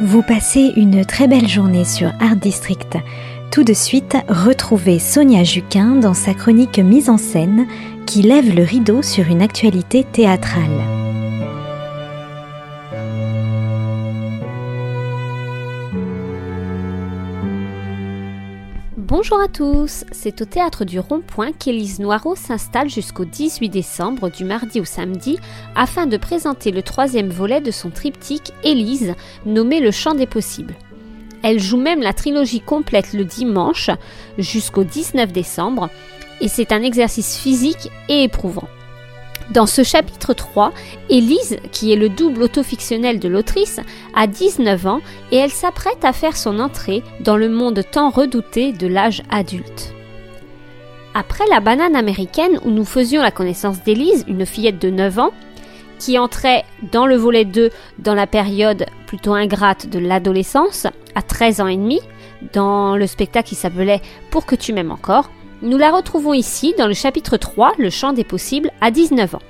vous passez une très belle journée sur Art District. Tout de suite, retrouvez Sonia Juquin dans sa chronique mise en scène qui lève le rideau sur une actualité théâtrale. Bonjour à tous, c'est au théâtre du Rond-Point qu'Élise Noireau s'installe jusqu'au 18 décembre du mardi au samedi afin de présenter le troisième volet de son triptyque Élise nommé Le Chant des Possibles. Elle joue même la trilogie complète le dimanche jusqu'au 19 décembre et c'est un exercice physique et éprouvant. Dans ce chapitre 3, Élise, qui est le double autofictionnel de l'autrice, a 19 ans et elle s'apprête à faire son entrée dans le monde tant redouté de l'âge adulte. Après la banane américaine où nous faisions la connaissance d'Élise, une fillette de 9 ans, qui entrait dans le volet 2 dans la période plutôt ingrate de l'adolescence, à 13 ans et demi, dans le spectacle qui s'appelait Pour que tu m'aimes encore, nous la retrouvons ici dans le chapitre 3, Le champ des possibles, à 19 ans.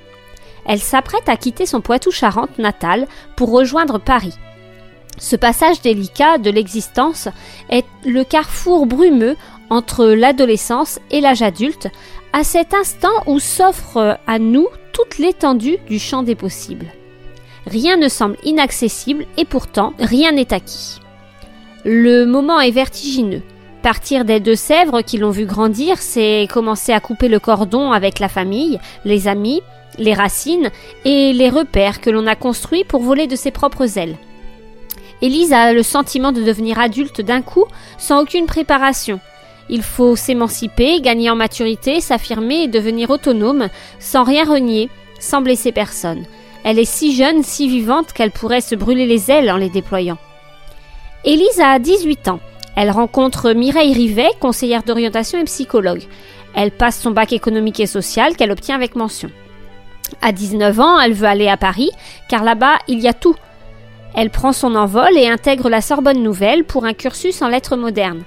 Elle s'apprête à quitter son Poitou-Charentes natal pour rejoindre Paris. Ce passage délicat de l'existence est le carrefour brumeux entre l'adolescence et l'âge adulte, à cet instant où s'offre à nous toute l'étendue du champ des possibles. Rien ne semble inaccessible et pourtant rien n'est acquis. Le moment est vertigineux. Partir des Deux-Sèvres qui l'ont vu grandir, c'est commencer à couper le cordon avec la famille, les amis, les racines et les repères que l'on a construits pour voler de ses propres ailes. Élise a le sentiment de devenir adulte d'un coup, sans aucune préparation. Il faut s'émanciper, gagner en maturité, s'affirmer et devenir autonome, sans rien renier, sans blesser personne. Elle est si jeune, si vivante qu'elle pourrait se brûler les ailes en les déployant. Élise a 18 ans. Elle rencontre Mireille Rivet, conseillère d'orientation et psychologue. Elle passe son bac économique et social qu'elle obtient avec mention. À 19 ans, elle veut aller à Paris, car là-bas, il y a tout. Elle prend son envol et intègre la Sorbonne Nouvelle pour un cursus en lettres modernes.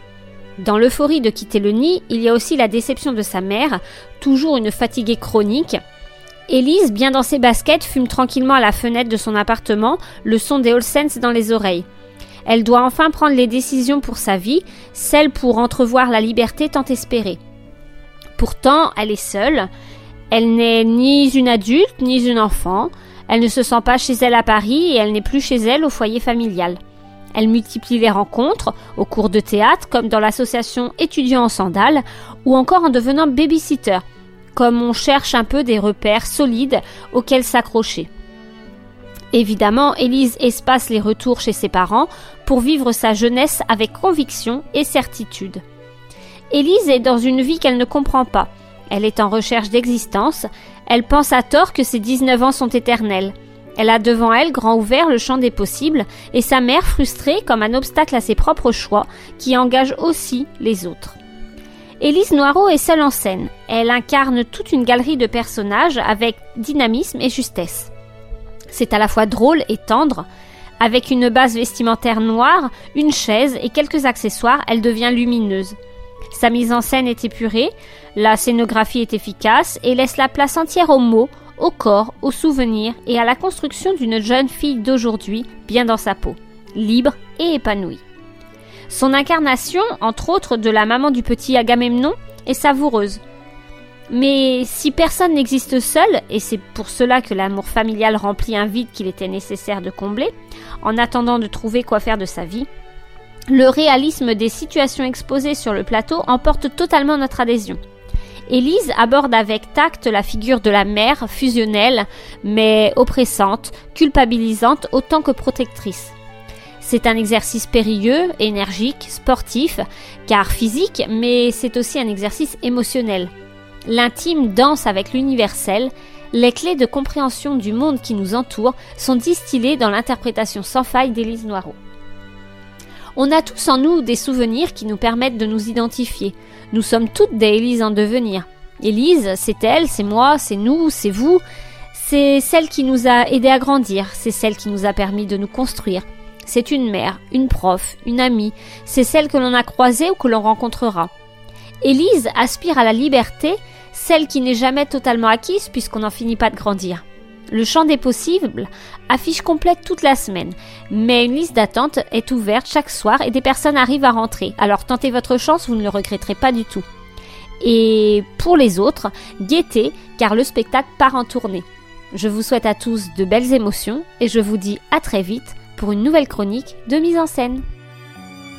Dans l'euphorie de quitter le nid, il y a aussi la déception de sa mère, toujours une fatiguée chronique. Élise, bien dans ses baskets, fume tranquillement à la fenêtre de son appartement, le son des Olsens dans les oreilles. Elle doit enfin prendre les décisions pour sa vie, celles pour entrevoir la liberté tant espérée. Pourtant, elle est seule. Elle n'est ni une adulte, ni une enfant. Elle ne se sent pas chez elle à Paris et elle n'est plus chez elle au foyer familial. Elle multiplie les rencontres, au cours de théâtre, comme dans l'association Étudiants en sandales, ou encore en devenant babysitter, comme on cherche un peu des repères solides auxquels s'accrocher. Évidemment, Élise espace les retours chez ses parents pour vivre sa jeunesse avec conviction et certitude. Élise est dans une vie qu'elle ne comprend pas. Elle est en recherche d'existence. Elle pense à tort que ses 19 ans sont éternels. Elle a devant elle grand ouvert le champ des possibles et sa mère frustrée comme un obstacle à ses propres choix qui engage aussi les autres. Élise Noireau est seule en scène. Elle incarne toute une galerie de personnages avec dynamisme et justesse. C'est à la fois drôle et tendre. Avec une base vestimentaire noire, une chaise et quelques accessoires, elle devient lumineuse. Sa mise en scène est épurée, la scénographie est efficace et laisse la place entière aux mots, au corps, aux souvenirs et à la construction d'une jeune fille d'aujourd'hui bien dans sa peau, libre et épanouie. Son incarnation, entre autres de la maman du petit Agamemnon, est savoureuse. Mais si personne n'existe seul, et c'est pour cela que l'amour familial remplit un vide qu'il était nécessaire de combler, en attendant de trouver quoi faire de sa vie, le réalisme des situations exposées sur le plateau emporte totalement notre adhésion. Élise aborde avec tact la figure de la mère fusionnelle, mais oppressante, culpabilisante autant que protectrice. C'est un exercice périlleux, énergique, sportif, car physique, mais c'est aussi un exercice émotionnel. L'intime danse avec l'universel, les clés de compréhension du monde qui nous entoure sont distillées dans l'interprétation sans faille d'Élise Noireau. On a tous en nous des souvenirs qui nous permettent de nous identifier. Nous sommes toutes des Élise en devenir. Élise, c'est elle, c'est moi, c'est nous, c'est vous. C'est celle qui nous a aidés à grandir, c'est celle qui nous a permis de nous construire. C'est une mère, une prof, une amie, c'est celle que l'on a croisée ou que l'on rencontrera. Élise aspire à la liberté, celle qui n'est jamais totalement acquise puisqu'on n'en finit pas de grandir. Le champ des possibles affiche complète toute la semaine, mais une liste d'attente est ouverte chaque soir et des personnes arrivent à rentrer. Alors tentez votre chance, vous ne le regretterez pas du tout. Et pour les autres, guettez car le spectacle part en tournée. Je vous souhaite à tous de belles émotions et je vous dis à très vite pour une nouvelle chronique de mise en scène.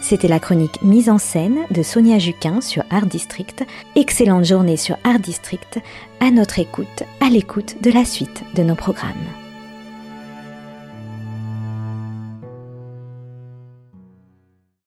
C'était la chronique mise en scène de Sonia Juquin sur Art District. Excellente journée sur Art District. À notre écoute, à l'écoute de la suite de nos programmes.